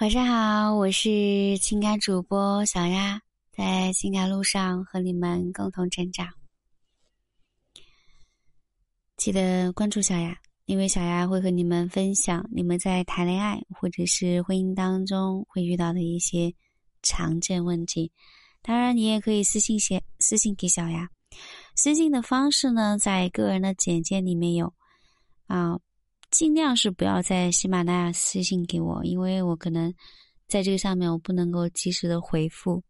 晚上好，我是情感主播小丫，在情感路上和你们共同成长。记得关注小丫，因为小丫会和你们分享你们在谈恋爱或者是婚姻当中会遇到的一些常见问题。当然，你也可以私信写私信给小丫，私信的方式呢，在个人的简介里面有啊。尽量是不要在喜马拉雅私信给我，因为我可能在这个上面我不能够及时的回复。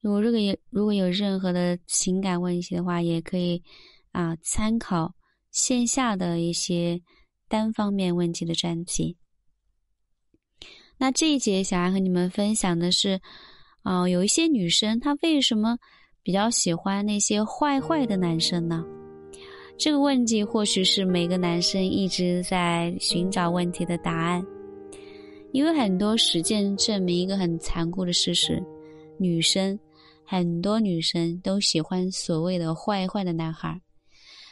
如果如果有如果有任何的情感问题的话，也可以啊参考线下的一些单方面问题的专辑。那这一节想要和你们分享的是，啊有一些女生她为什么比较喜欢那些坏坏的男生呢？这个问题或许是每个男生一直在寻找问题的答案，因为很多实践证明一个很残酷的事实：女生很多女生都喜欢所谓的坏坏的男孩。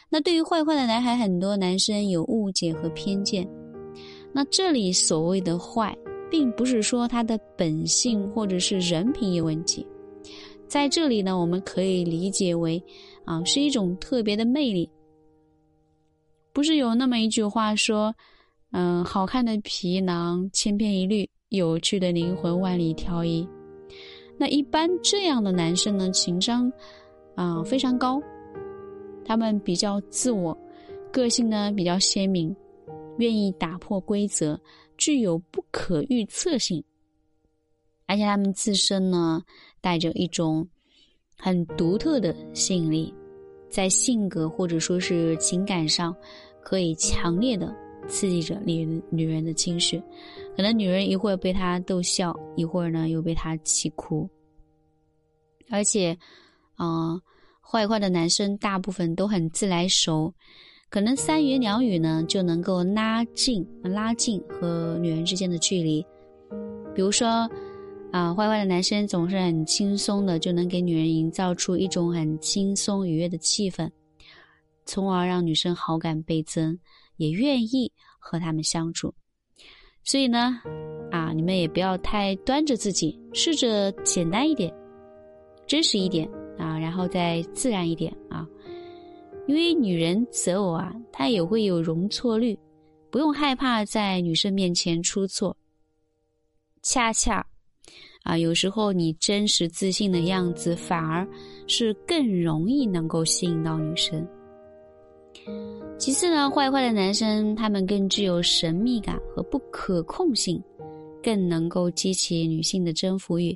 那对于坏坏的男孩，很多男生有误解和偏见。那这里所谓的坏，并不是说他的本性或者是人品有问题，在这里呢，我们可以理解为啊，是一种特别的魅力。不是有那么一句话说，嗯，好看的皮囊千篇一律，有趣的灵魂万里挑一。那一般这样的男生呢，情商啊非常高，他们比较自我，个性呢比较鲜明，愿意打破规则，具有不可预测性，而且他们自身呢带着一种很独特的吸引力。在性格或者说是情感上，可以强烈的刺激着女人女人的情绪，可能女人一会儿被他逗笑，一会儿呢又被他气哭。而且，啊，坏坏的男生大部分都很自来熟，可能三言两语呢就能够拉近拉近和女人之间的距离，比如说。啊，坏坏的男生总是很轻松的就能给女人营造出一种很轻松愉悦的气氛，从而让女生好感倍增，也愿意和他们相处。所以呢，啊，你们也不要太端着自己，试着简单一点，真实一点啊，然后再自然一点啊。因为女人择偶啊，她也会有容错率，不用害怕在女生面前出错，恰恰。啊，有时候你真实自信的样子，反而是更容易能够吸引到女生。其次呢，坏坏的男生他们更具有神秘感和不可控性，更能够激起女性的征服欲。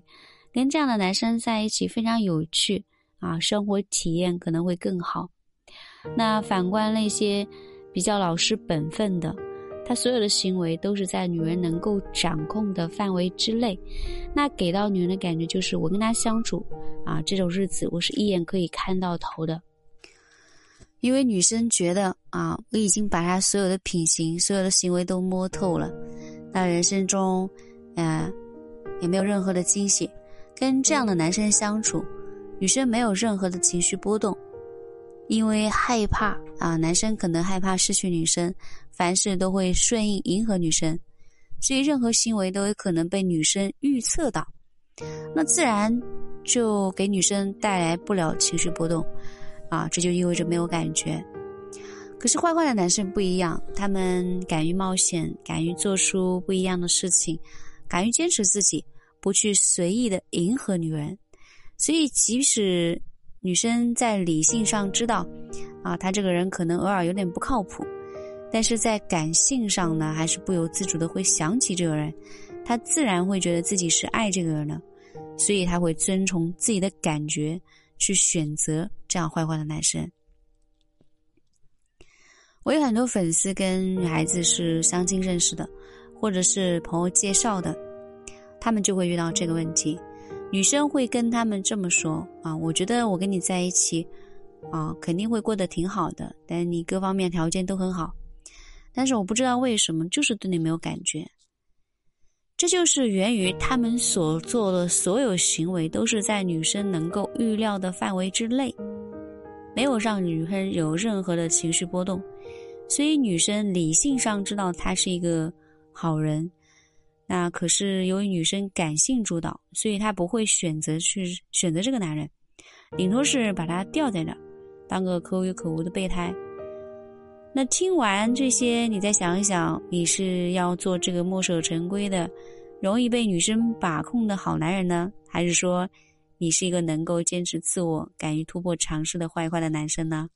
跟这样的男生在一起非常有趣啊，生活体验可能会更好。那反观那些比较老实本分的。他所有的行为都是在女人能够掌控的范围之内，那给到女人的感觉就是我跟他相处啊，这种日子我是一眼可以看到头的。因为女生觉得啊，我已经把他所有的品行、所有的行为都摸透了，那人生中，嗯，也没有任何的惊喜。跟这样的男生相处，女生没有任何的情绪波动。因为害怕啊，男生可能害怕失去女生，凡事都会顺应迎合女生，所以任何行为都有可能被女生预测到，那自然就给女生带来不了情绪波动，啊，这就意味着没有感觉。可是坏坏的男生不一样，他们敢于冒险，敢于做出不一样的事情，敢于坚持自己，不去随意的迎合女人，所以即使。女生在理性上知道，啊，他这个人可能偶尔有点不靠谱，但是在感性上呢，还是不由自主的会想起这个人，她自然会觉得自己是爱这个人的，所以她会遵从自己的感觉去选择这样坏坏的男生。我有很多粉丝跟女孩子是相亲认识的，或者是朋友介绍的，他们就会遇到这个问题。女生会跟他们这么说啊，我觉得我跟你在一起，啊，肯定会过得挺好的，但你各方面条件都很好，但是我不知道为什么，就是对你没有感觉。这就是源于他们所做的所有行为都是在女生能够预料的范围之内，没有让女生有任何的情绪波动，所以女生理性上知道他是一个好人。那可是由于女生感性主导，所以她不会选择去选择这个男人，顶多是把他吊在那儿，当个可有可无的备胎。那听完这些，你再想一想，你是要做这个墨守成规的、容易被女生把控的好男人呢，还是说你是一个能够坚持自我、敢于突破尝试的坏坏的男生呢？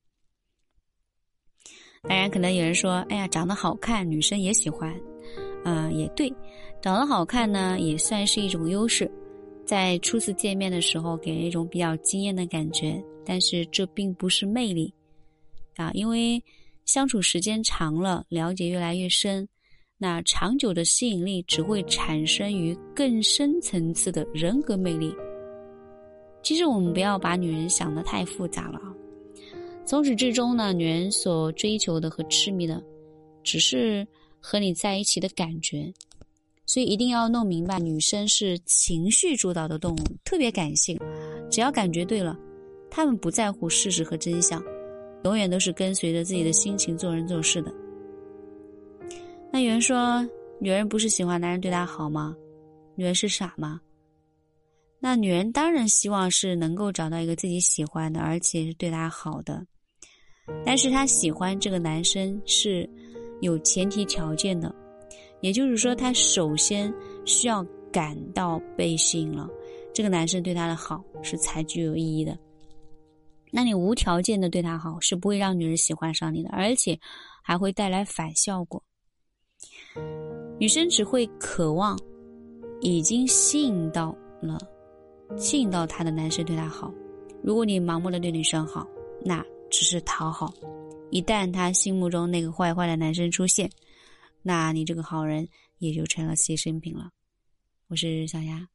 当然，可能有人说：“哎呀，长得好看，女生也喜欢。”啊，也对，长得好看呢，也算是一种优势，在初次见面的时候给人一种比较惊艳的感觉。但是这并不是魅力啊，因为。相处时间长了，了解越来越深，那长久的吸引力只会产生于更深层次的人格魅力。其实我们不要把女人想得太复杂了啊！从始至终呢，女人所追求的和痴迷的，只是和你在一起的感觉。所以一定要弄明白，女生是情绪主导的动物，特别感性。只要感觉对了，她们不在乎事实和真相。永远都是跟随着自己的心情做人做事的。那有人说，女人不是喜欢男人对她好吗？女人是傻吗？那女人当然希望是能够找到一个自己喜欢的，而且是对她好的。但是她喜欢这个男生是有前提条件的，也就是说，他首先需要感到被吸引了，这个男生对他的好是才具有意义的。那你无条件的对他好，是不会让女人喜欢上你的，而且还会带来反效果。女生只会渴望已经吸引到了、吸引到她的男生对她好。如果你盲目的对女生好，那只是讨好。一旦他心目中那个坏坏的男生出现那你这个好人也就成了牺牲品了。我是小丫。